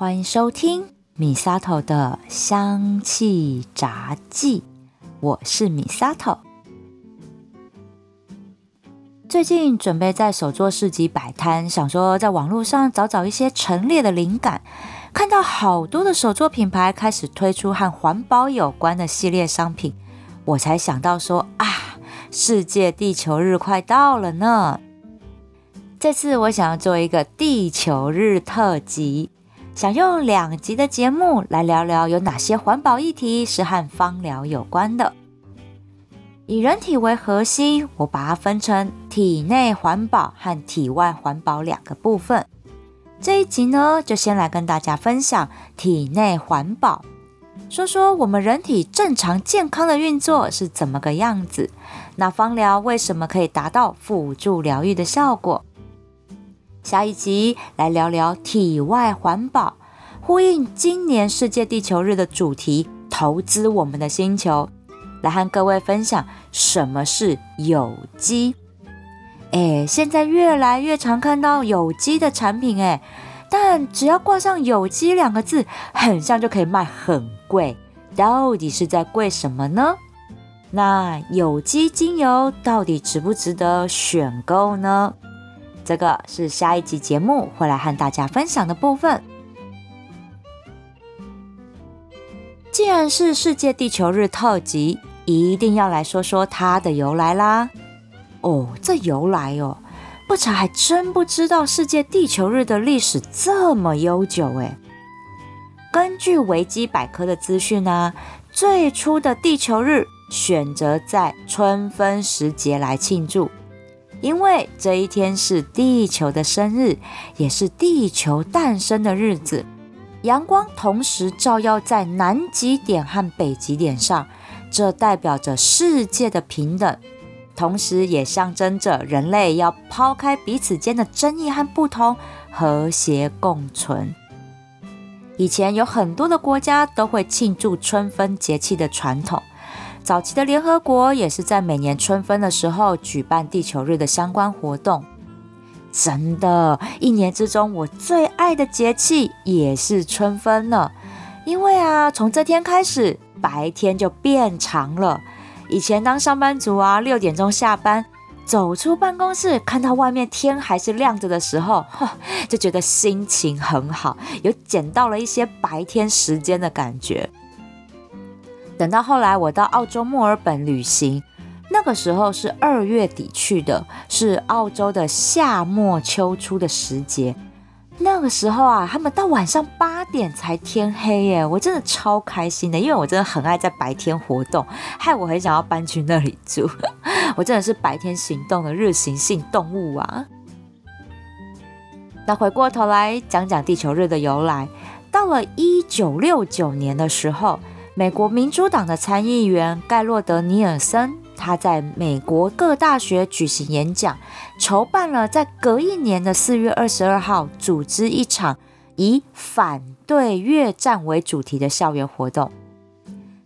欢迎收听米萨头的香气杂记，我是米萨头。最近准备在手作市集摆摊，想说在网络上找找一些陈列的灵感，看到好多的手作品牌开始推出和环保有关的系列商品，我才想到说啊，世界地球日快到了呢。这次我想要做一个地球日特辑。想用两集的节目来聊聊有哪些环保议题是和芳疗有关的。以人体为核心，我把它分成体内环保和体外环保两个部分。这一集呢，就先来跟大家分享体内环保，说说我们人体正常健康的运作是怎么个样子。那芳疗为什么可以达到辅助疗愈的效果？下一集来聊聊体外环保，呼应今年世界地球日的主题——投资我们的星球。来和各位分享什么是有机。哎，现在越来越常看到有机的产品，哎，但只要挂上“有机”两个字，很像就可以卖很贵。到底是在贵什么呢？那有机精油到底值不值得选购呢？这个是下一集节目会来和大家分享的部分。既然是世界地球日特辑，一定要来说说它的由来啦。哦，这由来哦，不查还真不知道世界地球日的历史这么悠久诶。根据维基百科的资讯呢，最初的地球日选择在春分时节来庆祝。因为这一天是地球的生日，也是地球诞生的日子。阳光同时照耀在南极点和北极点上，这代表着世界的平等，同时也象征着人类要抛开彼此间的争议和不同，和谐共存。以前有很多的国家都会庆祝春分节气的传统。早期的联合国也是在每年春分的时候举办地球日的相关活动。真的，一年之中我最爱的节气也是春分了，因为啊，从这天开始白天就变长了。以前当上班族啊，六点钟下班，走出办公室看到外面天还是亮着的时候，就觉得心情很好，有捡到了一些白天时间的感觉。等到后来，我到澳洲墨尔本旅行，那个时候是二月底去的，是澳洲的夏末秋初的时节。那个时候啊，他们到晚上八点才天黑耶，我真的超开心的，因为我真的很爱在白天活动，害我很想要搬去那里住。我真的是白天行动的日行性动物啊。那回过头来讲讲地球日的由来，到了一九六九年的时候。美国民主党的参议员盖洛德·尼尔森，他在美国各大学举行演讲，筹办了在隔一年的四月二十二号组织一场以反对越战为主题的校园活动。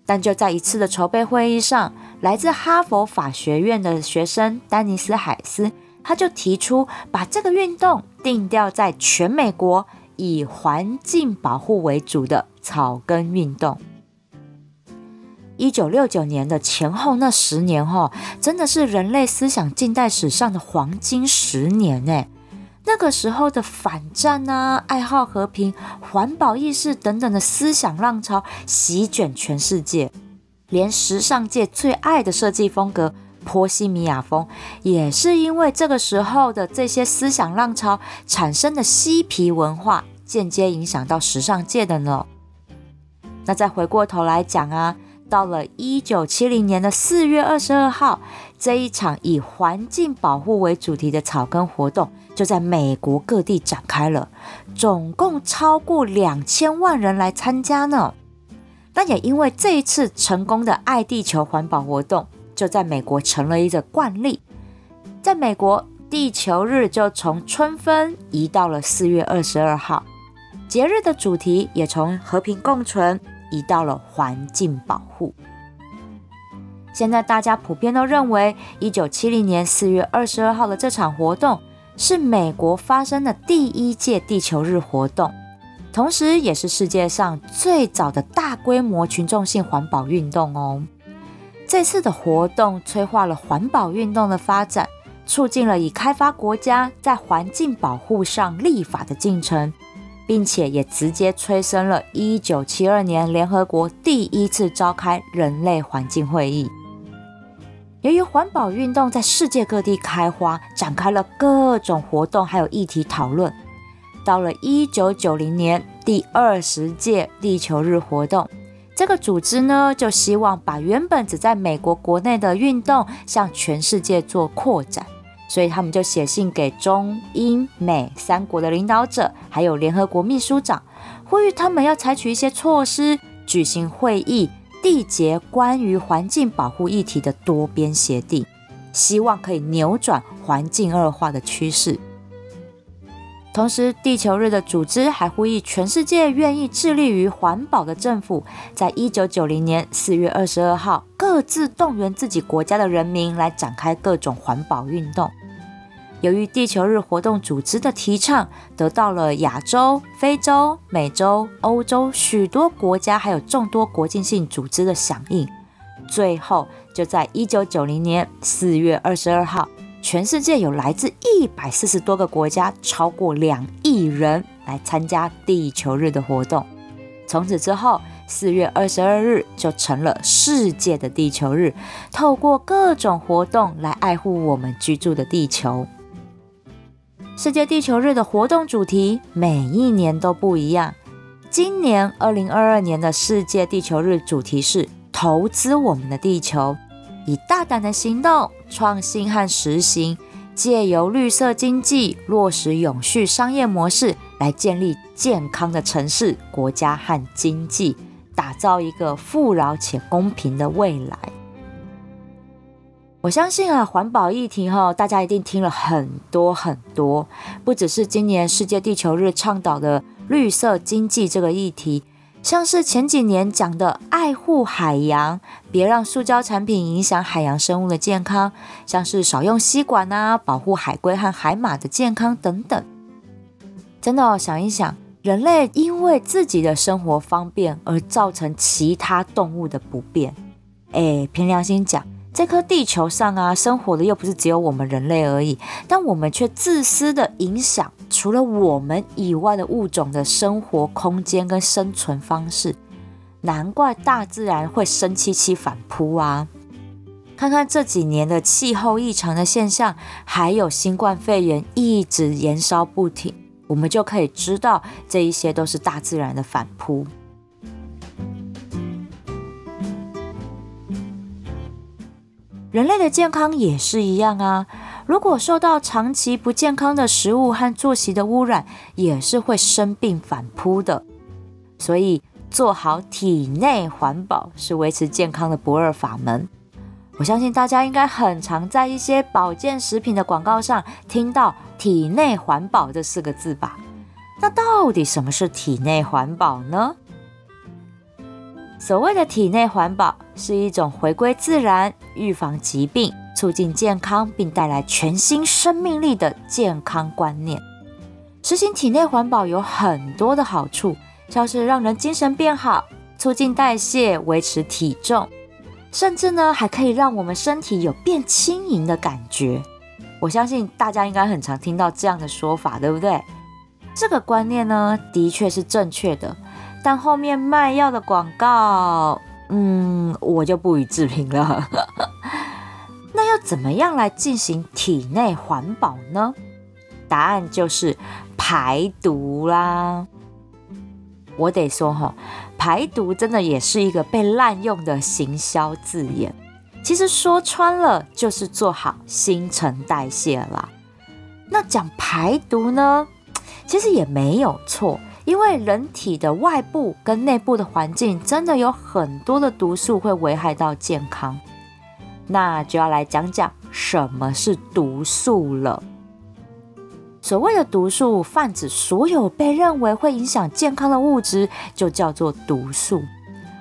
但就在一次的筹备会议上，来自哈佛法学院的学生丹尼斯·海斯，他就提出把这个运动定调在全美国以环境保护为主的草根运动。一九六九年的前后那十年，哈，真的是人类思想近代史上的黄金十年呢。那个时候的反战啊、爱好和平、环保意识等等的思想浪潮席卷全世界，连时尚界最爱的设计风格波西米亚风，也是因为这个时候的这些思想浪潮产生的嬉皮文化，间接影响到时尚界的呢。那再回过头来讲啊。到了一九七零年的四月二十二号，这一场以环境保护为主题的草根活动就在美国各地展开了，总共超过两千万人来参加呢。但也因为这一次成功的爱地球环保活动，就在美国成了一个惯例。在美国，地球日就从春分移到了四月二十二号，节日的主题也从和平共存。移到了环境保护。现在大家普遍都认为，一九七零年四月二十二号的这场活动是美国发生的第一届地球日活动。同时也是世界上最早的大规模群众性环保运动哦。这次的活动催化了环保运动的发展，促进了已开发国家在环境保护上立法的进程，并且也直接催生了1972年联合国第一次召开人类环境会议。由于环保运动在世界各地开花，展开了各种活动还有议题讨论。到了1990年第二十届地球日活动。这个组织呢，就希望把原本只在美国国内的运动向全世界做扩展，所以他们就写信给中英美三国的领导者，还有联合国秘书长，呼吁他们要采取一些措施，举行会议，缔结关于环境保护议题的多边协定，希望可以扭转环境恶化的趋势。同时，地球日的组织还呼吁全世界愿意致力于环保的政府，在一九九零年四月二十二号，各自动员自己国家的人民来展开各种环保运动。由于地球日活动组织的提倡，得到了亚洲、非洲、美洲、欧洲许多国家还有众多国际性组织的响应，最后就在一九九零年四月二十二号。全世界有来自一百四十多个国家，超过两亿人来参加地球日的活动。从此之后，四月二十二日就成了世界的地球日，透过各种活动来爱护我们居住的地球。世界地球日的活动主题每一年都不一样。今年二零二二年的世界地球日主题是“投资我们的地球”。以大胆的行动、创新和实行，借由绿色经济落实永续商业模式，来建立健康的城市、国家和经济，打造一个富饶且公平的未来。我相信啊，环保议题哈，大家一定听了很多很多，不只是今年世界地球日倡导的绿色经济这个议题。像是前几年讲的爱护海洋，别让塑胶产品影响海洋生物的健康，像是少用吸管啊，保护海龟和海马的健康等等。真的想一想，人类因为自己的生活方便而造成其他动物的不便，哎，凭良心讲。这颗地球上啊，生活的又不是只有我们人类而已，但我们却自私的影响除了我们以外的物种的生活空间跟生存方式，难怪大自然会生气气反扑啊！看看这几年的气候异常的现象，还有新冠肺炎一直延烧不停，我们就可以知道这一些都是大自然的反扑。人类的健康也是一样啊，如果受到长期不健康的食物和作息的污染，也是会生病反扑的。所以做好体内环保是维持健康的不二法门。我相信大家应该很常在一些保健食品的广告上听到“体内环保”这四个字吧？那到底什么是体内环保呢？所谓的体内环保是一种回归自然、预防疾病、促进健康并带来全新生命力的健康观念。实行体内环保有很多的好处，像是让人精神变好、促进代谢、维持体重，甚至呢还可以让我们身体有变轻盈的感觉。我相信大家应该很常听到这样的说法，对不对？这个观念呢，的确是正确的。但后面卖药的广告，嗯，我就不予置评了。要怎么样来进行体内环保呢？答案就是排毒啦。我得说哈，排毒真的也是一个被滥用的行销字眼。其实说穿了，就是做好新陈代谢啦。那讲排毒呢，其实也没有错。因为人体的外部跟内部的环境真的有很多的毒素会危害到健康，那就要来讲讲什么是毒素了。所谓的毒素，泛指所有被认为会影响健康的物质，就叫做毒素。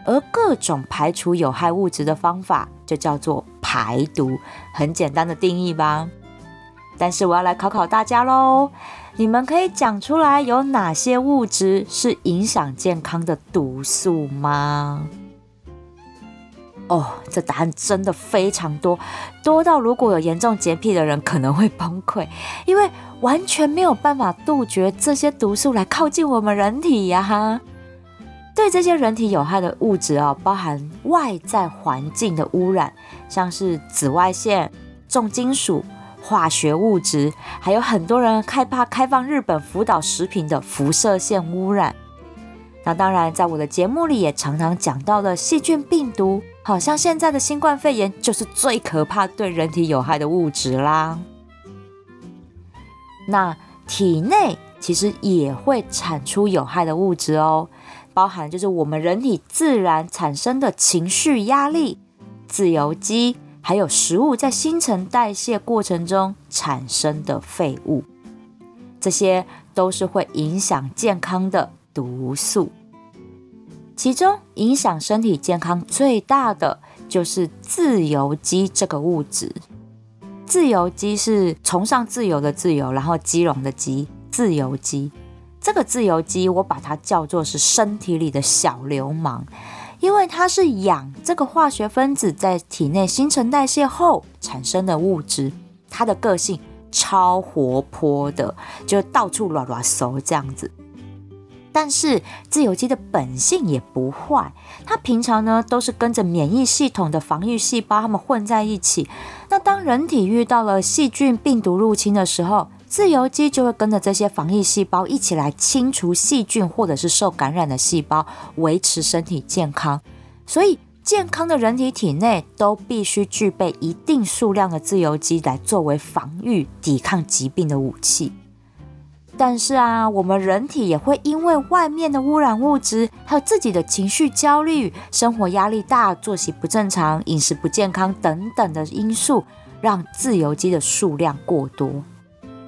而各种排除有害物质的方法，就叫做排毒。很简单的定义吧。但是我要来考考大家喽。你们可以讲出来有哪些物质是影响健康的毒素吗？哦，这答案真的非常多，多到如果有严重洁癖的人可能会崩溃，因为完全没有办法杜绝这些毒素来靠近我们人体呀。哈对这些人体有害的物质哦，包含外在环境的污染，像是紫外线、重金属、化学物质，还有很多人害怕开放日本福岛食品的辐射线污染。那当然，在我的节目里也常常讲到了细菌、病毒，好像现在的新冠肺炎就是最可怕、对人体有害的物质啦。那体内其实也会产出有害的物质哦。包含就是我们人体自然产生的情绪压力、自由基，还有食物在新陈代谢过程中产生的废物，这些都是会影响健康的毒素。其中影响身体健康最大的就是自由基这个物质。自由基是崇尚自由的自由，然后基隆的基，自由基。这个自由基，我把它叫做是身体里的小流氓，因为它是氧这个化学分子在体内新陈代谢后产生的物质，它的个性超活泼的，就到处乱乱搜这样子。但是自由基的本性也不坏，它平常呢都是跟着免疫系统的防御细胞，它们混在一起。那当人体遇到了细菌、病毒入侵的时候，自由基就会跟着这些防疫细胞一起来清除细菌或者是受感染的细胞，维持身体健康。所以，健康的人体体内都必须具备一定数量的自由基来作为防御、抵抗疾病的武器。但是啊，我们人体也会因为外面的污染物质，还有自己的情绪焦虑、生活压力大、作息不正常、饮食不健康等等的因素，让自由基的数量过多。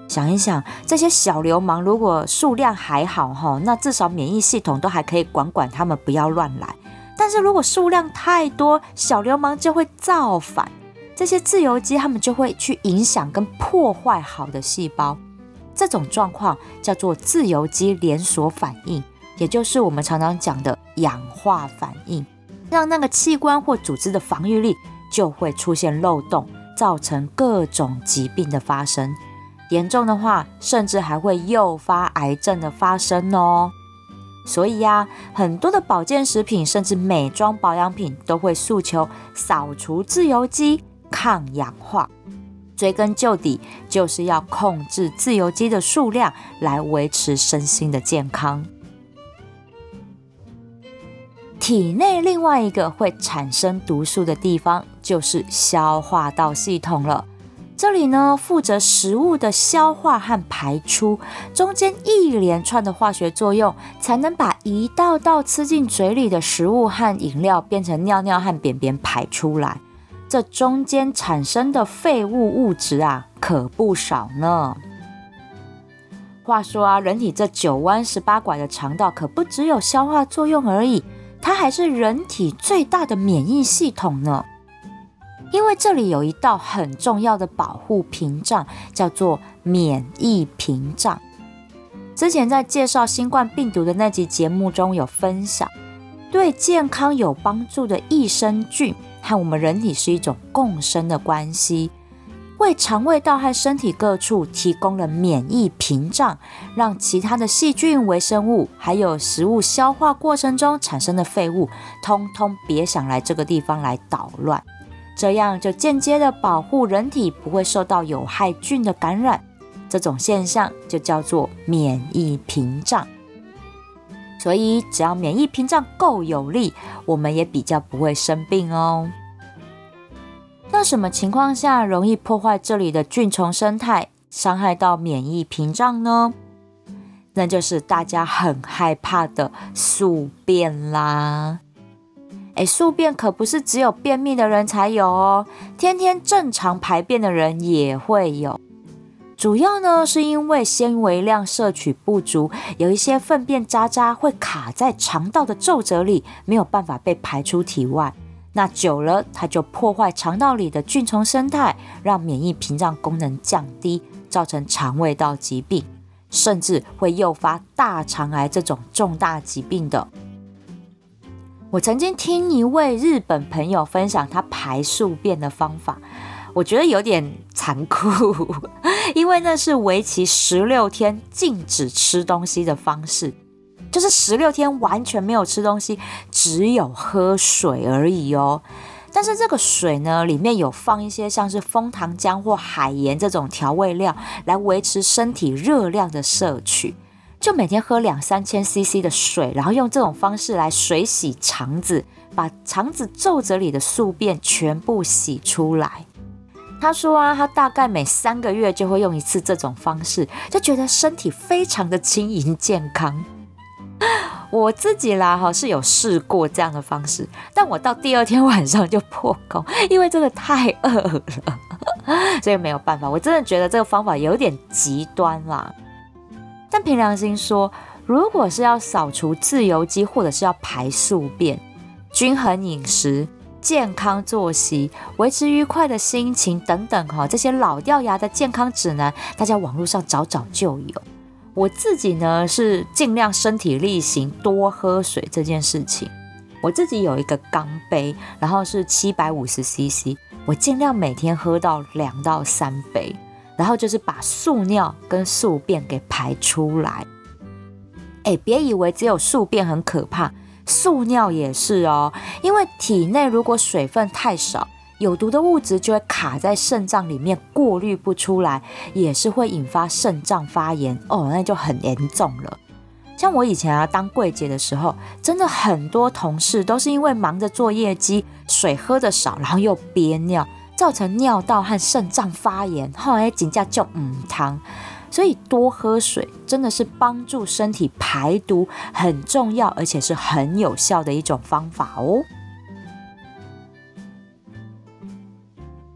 想一想，这些小流氓如果数量还好哈，那至少免疫系统都还可以管管他们，不要乱来。但是如果数量太多，小流氓就会造反，这些自由基他们就会去影响跟破坏好的细胞。这种状况叫做自由基连锁反应，也就是我们常常讲的氧化反应，让那个器官或组织的防御力就会出现漏洞，造成各种疾病的发生。严重的话，甚至还会诱发癌症的发生哦。所以呀，很多的保健食品，甚至美妆保养品，都会诉求扫除自由基、抗氧化。追根究底，就是要控制自由基的数量，来维持身心的健康。体内另外一个会产生毒素的地方，就是消化道系统了。这里呢，负责食物的消化和排出，中间一连串的化学作用，才能把一道道吃进嘴里的食物和饮料变成尿尿和便便排出来。这中间产生的废物物质啊，可不少呢。话说啊，人体这九弯十八拐的肠道，可不只有消化作用而已，它还是人体最大的免疫系统呢。因为这里有一道很重要的保护屏障，叫做免疫屏障。之前在介绍新冠病毒的那集节目中有分享，对健康有帮助的益生菌和我们人体是一种共生的关系，为肠胃道和身体各处提供了免疫屏障，让其他的细菌、微生物还有食物消化过程中产生的废物，通通别想来这个地方来捣乱。这样就间接的保护人体不会受到有害菌的感染，这种现象就叫做免疫屏障。所以只要免疫屏障够有力，我们也比较不会生病哦。那什么情况下容易破坏这里的菌虫生态，伤害到免疫屏障呢？那就是大家很害怕的宿便啦。哎，宿便可不是只有便秘的人才有哦，天天正常排便的人也会有。主要呢是因为纤维量摄取不足，有一些粪便渣渣会卡在肠道的皱褶里，没有办法被排出体外。那久了，它就破坏肠道里的菌虫生态，让免疫屏障功能降低，造成肠胃道疾病。甚至会诱发大肠癌这种重大疾病的。我曾经听一位日本朋友分享他排宿便的方法，我觉得有点残酷，因为那是为期十六天禁止吃东西的方式，就是十六天完全没有吃东西，只有喝水而已哦。但是这个水呢，里面有放一些像是枫糖浆或海盐这种调味料，来维持身体热量的摄取。就每天喝两三千 CC 的水，然后用这种方式来水洗肠子，把肠子皱褶里的宿便全部洗出来。他说啊，他大概每三个月就会用一次这种方式，就觉得身体非常的轻盈健康。我自己啦哈是有试过这样的方式，但我到第二天晚上就破功，因为真的太饿了，所以没有办法。我真的觉得这个方法有点极端啦。但凭良心说，如果是要扫除自由基或者是要排宿便，均衡饮食、健康作息、维持愉快的心情等等哈，这些老掉牙的健康指南，大家网络上找找就有。我自己呢是尽量身体力行，多喝水这件事情。我自己有一个钢杯，然后是七百五十 CC，我尽量每天喝到两到三杯，然后就是把宿尿跟宿便给排出来。哎，别以为只有宿便很可怕，宿尿也是哦，因为体内如果水分太少。有毒的物质就会卡在肾脏里面，过滤不出来，也是会引发肾脏发炎哦，那就很严重了。像我以前啊当柜姐的时候，真的很多同事都是因为忙着做业绩，水喝的少，然后又憋尿，造成尿道和肾脏发炎，后来紧接就嗯汤。所以多喝水真的是帮助身体排毒很重要，而且是很有效的一种方法哦。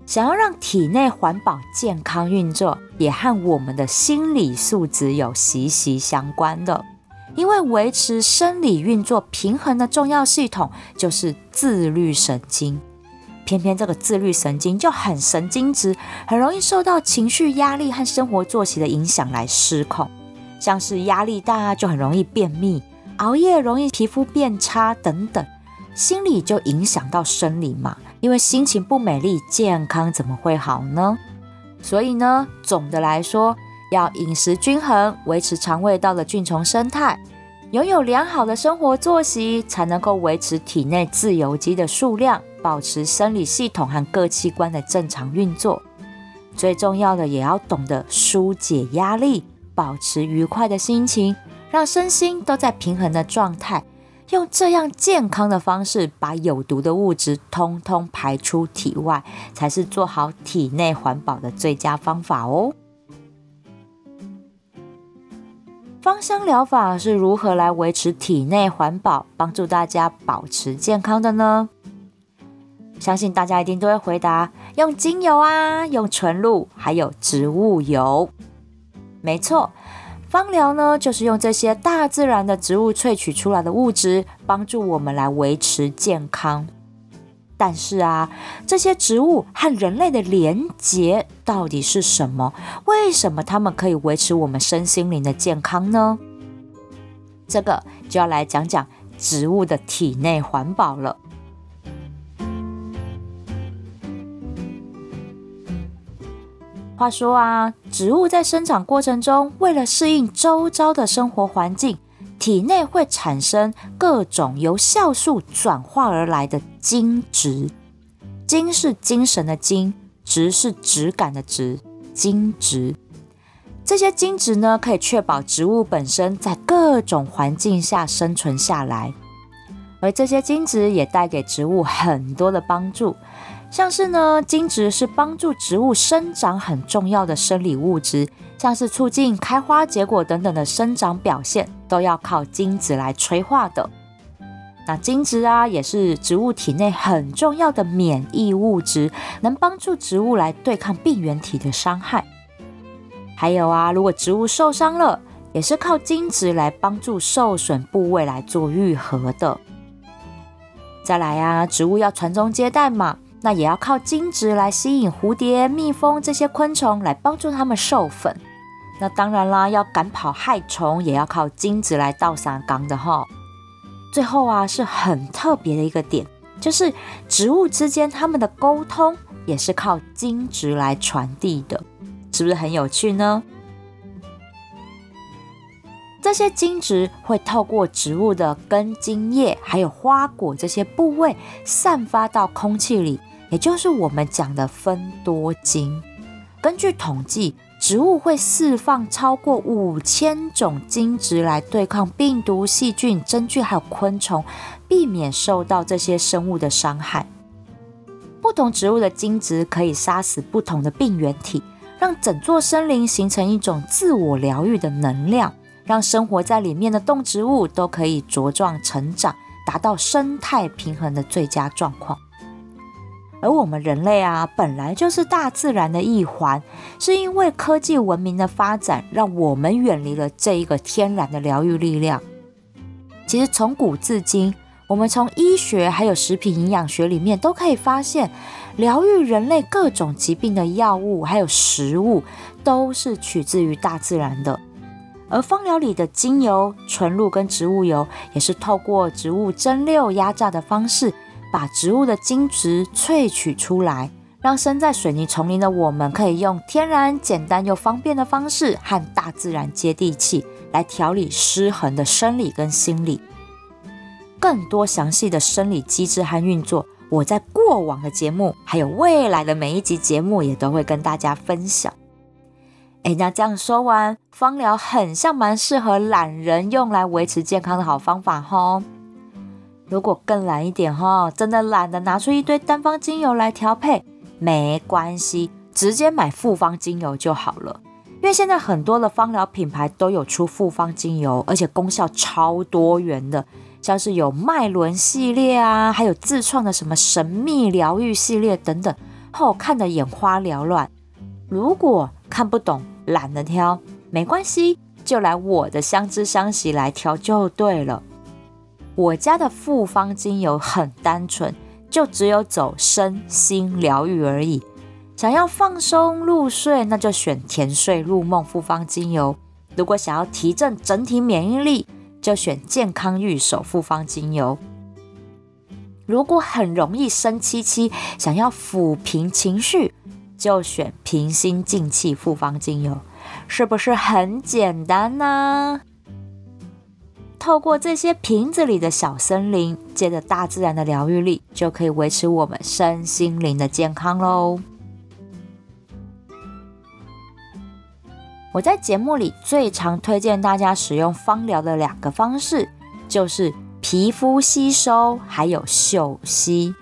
想要让体内环保健康运作，也和我们的心理素质有息息相关的。因为维持生理运作平衡的重要系统就是自律神经，偏偏这个自律神经就很神经质，很容易受到情绪压力和生活作息的影响来失控。像是压力大就很容易便秘，熬夜容易皮肤变差等等，心理就影响到生理嘛。因为心情不美丽，健康怎么会好呢？所以呢，总的来说，要饮食均衡，维持肠胃道的菌虫生态，拥有良好的生活作息，才能够维持体内自由基的数量，保持生理系统和各器官的正常运作。最重要的，也要懂得疏解压力，保持愉快的心情，让身心都在平衡的状态。用这样健康的方式，把有毒的物质通通排出体外，才是做好体内环保的最佳方法哦。芳香疗法是如何来维持体内环保，帮助大家保持健康的呢？相信大家一定都会回答：用精油啊，用纯露，还有植物油。没错。芳疗呢，就是用这些大自然的植物萃取出来的物质，帮助我们来维持健康。但是啊，这些植物和人类的连结到底是什么？为什么它们可以维持我们身心灵的健康呢？这个就要来讲讲植物的体内环保了。话说啊，植物在生长过程中，为了适应周遭的生活环境，体内会产生各种由酵素转化而来的精质。精是精神的精，质是质感的质，精质。这些精质呢，可以确保植物本身在各种环境下生存下来，而这些精质也带给植物很多的帮助。像是呢，精质是帮助植物生长很重要的生理物质，像是促进开花结果等等的生长表现，都要靠精子来催化的。那精质啊，也是植物体内很重要的免疫物质，能帮助植物来对抗病原体的伤害。还有啊，如果植物受伤了，也是靠精质来帮助受损部位来做愈合的。再来啊，植物要传宗接代嘛。那也要靠精子来吸引蝴蝶、蜜蜂这些昆虫来帮助它们授粉。那当然啦，要赶跑害虫，也要靠精子来倒撒缸的哈。最后啊，是很特别的一个点，就是植物之间它们的沟通也是靠精子来传递的，是不是很有趣呢？这些精子会透过植物的根茎叶还有花果这些部位散发到空气里，也就是我们讲的分多精。根据统计。植物会释放超过五千种精子来对抗病毒、细菌、真菌，还有昆虫，避免受到这些生物的伤害。不同植物的精子可以杀死不同的病原体，让整座森林形成一种自我疗愈的能量，让生活在里面的动植物都可以茁壮成长，达到生态平衡的最佳状况。而我们人类啊，本来就是大自然的一环，是因为科技文明的发展，让我们远离了这一个天然的疗愈力量。其实从古至今，我们从医学还有食品营养学里面都可以发现，疗愈人类各种疾病的药物还有食物，都是取自于大自然的。而芳疗里的精油、纯露跟植物油，也是透过植物蒸馏压榨的方式。把植物的精质萃取出来，让身在水泥丛林的我们可以用天然、简单又方便的方式和大自然接地气，来调理失衡的生理跟心理。更多详细的生理机制和运作，我在过往的节目，还有未来的每一集节目，也都会跟大家分享。哎，那这样说完，芳疗很像蛮适合懒人用来维持健康的好方法吼。如果更懒一点哈，真的懒得拿出一堆单方精油来调配，没关系，直接买复方精油就好了。因为现在很多的芳疗品牌都有出复方精油，而且功效超多元的，像是有脉轮系列啊，还有自创的什么神秘疗愈系列等等，后看得眼花缭乱。如果看不懂，懒得挑，没关系，就来我的香知香息来挑就对了。我家的复方精油很单纯，就只有走身心疗愈而已。想要放松入睡，那就选甜睡入梦复方精油；如果想要提振整体免疫力，就选健康玉手复方精油；如果很容易生气气，想要抚平情绪，就选平心静气复方精油。是不是很简单呢？透过这些瓶子里的小森林，借着大自然的疗愈力，就可以维持我们身心灵的健康喽。我在节目里最常推荐大家使用芳疗的两个方式，就是皮肤吸收还有嗅吸。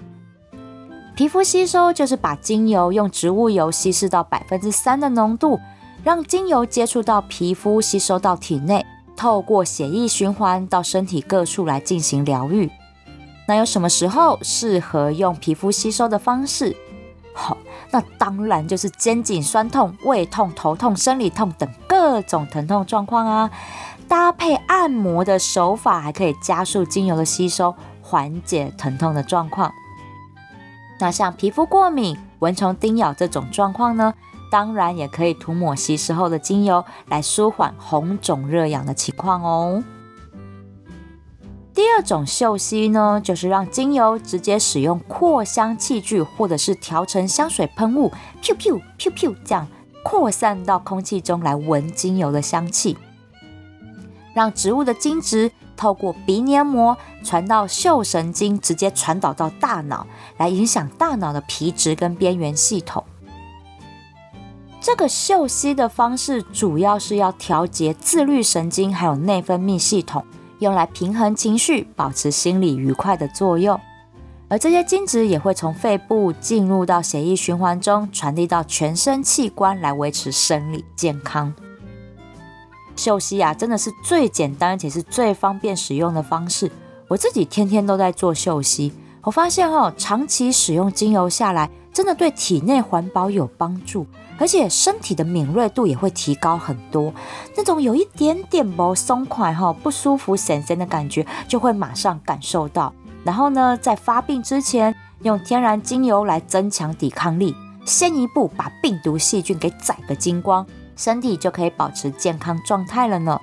皮肤吸收就是把精油用植物油稀释到百分之三的浓度，让精油接触到皮肤，吸收到体内。透过血液循环到身体各处来进行疗愈。那有什么时候适合用皮肤吸收的方式？好，那当然就是肩颈酸痛、胃痛、头痛、生理痛等各种疼痛状况啊。搭配按摩的手法，还可以加速精油的吸收，缓解疼痛的状况。那像皮肤过敏、蚊虫叮咬这种状况呢？当然也可以涂抹稀释后的精油来舒缓红肿热痒的情况哦。第二种嗅吸呢，就是让精油直接使用扩香器具或者是调成香水喷雾，噗噗噗噗这样扩散到空气中来闻精油的香气，让植物的精质透过鼻黏膜传到嗅神经，直接传导到大脑，来影响大脑的皮质跟边缘系统。这个嗅吸的方式主要是要调节自律神经还有内分泌系统，用来平衡情绪、保持心理愉快的作用。而这些精子也会从肺部进入到血液循环中，传递到全身器官，来维持生理健康。嗅吸啊，真的是最简单且是最方便使用的方式。我自己天天都在做嗅吸，我发现哈，长期使用精油下来，真的对体内环保有帮助。而且身体的敏锐度也会提高很多，那种有一点点不松快哈、不舒服、神神的感觉就会马上感受到。然后呢，在发病之前，用天然精油来增强抵抗力，先一步把病毒细菌给宰个精光，身体就可以保持健康状态了呢。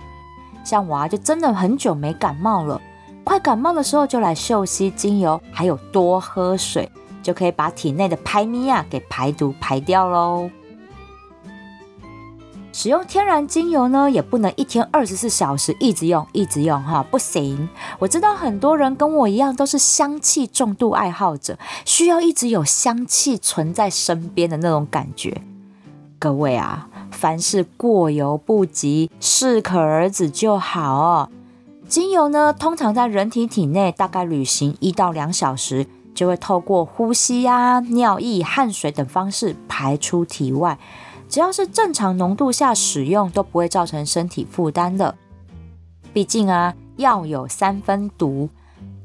像我啊，就真的很久没感冒了，快感冒的时候就来嗅吸精油，还有多喝水，就可以把体内的排咪啊给排毒排掉喽。使用天然精油呢，也不能一天二十四小时一直用，一直用哈，不行。我知道很多人跟我一样都是香气重度爱好者，需要一直有香气存在身边的那种感觉。各位啊，凡事过犹不及，适可而止就好哦。精油呢，通常在人体体内大概旅行一到两小时，就会透过呼吸呀、尿液、汗水等方式排出体外。只要是正常浓度下使用，都不会造成身体负担的。毕竟啊，药有三分毒，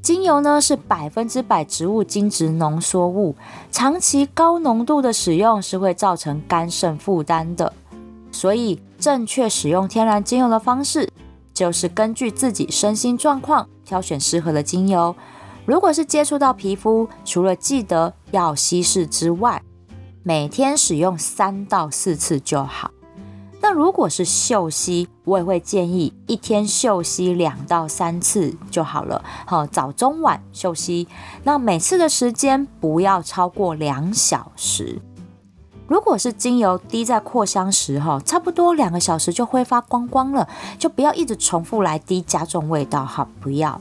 精油呢是百分之百植物精质浓缩物，长期高浓度的使用是会造成肝肾负担的。所以，正确使用天然精油的方式，就是根据自己身心状况挑选适合的精油。如果是接触到皮肤，除了记得要稀释之外，每天使用三到四次就好。那如果是嗅吸，我也会建议一天嗅吸两到三次就好了。好，早中晚嗅吸，那每次的时间不要超过两小时。如果是精油滴在扩香时，哈，差不多两个小时就挥发光光了，就不要一直重复来滴，加重味道。哈，不要。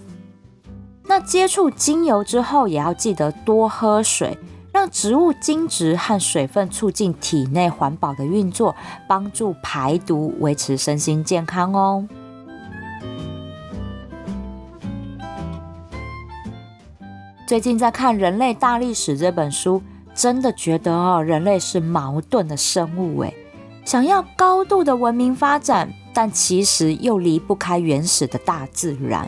那接触精油之后，也要记得多喝水。让植物精质和水分促进体内环保的运作，帮助排毒，维持身心健康哦。最近在看《人类大历史》这本书，真的觉得哦，人类是矛盾的生物诶，想要高度的文明发展，但其实又离不开原始的大自然。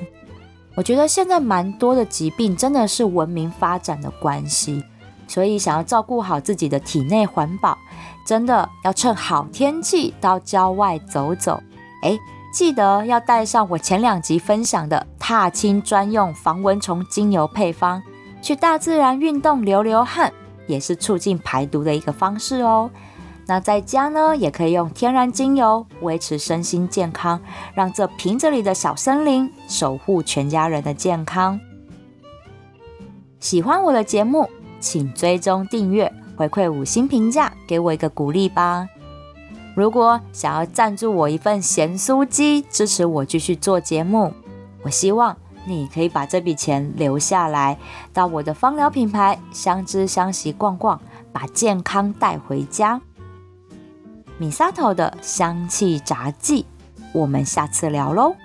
我觉得现在蛮多的疾病，真的是文明发展的关系。所以，想要照顾好自己的体内环保，真的要趁好天气到郊外走走。哎，记得要带上我前两集分享的踏青专用防蚊虫精油配方，去大自然运动流流汗，也是促进排毒的一个方式哦。那在家呢，也可以用天然精油维持身心健康，让这瓶子里的小森林守护全家人的健康。喜欢我的节目。请追踪订阅，回馈五星评价，给我一个鼓励吧。如果想要赞助我一份咸酥鸡，支持我继续做节目，我希望你可以把这笔钱留下来，到我的芳疗品牌相知相惜逛逛，把健康带回家。米沙头的香气杂技，我们下次聊喽。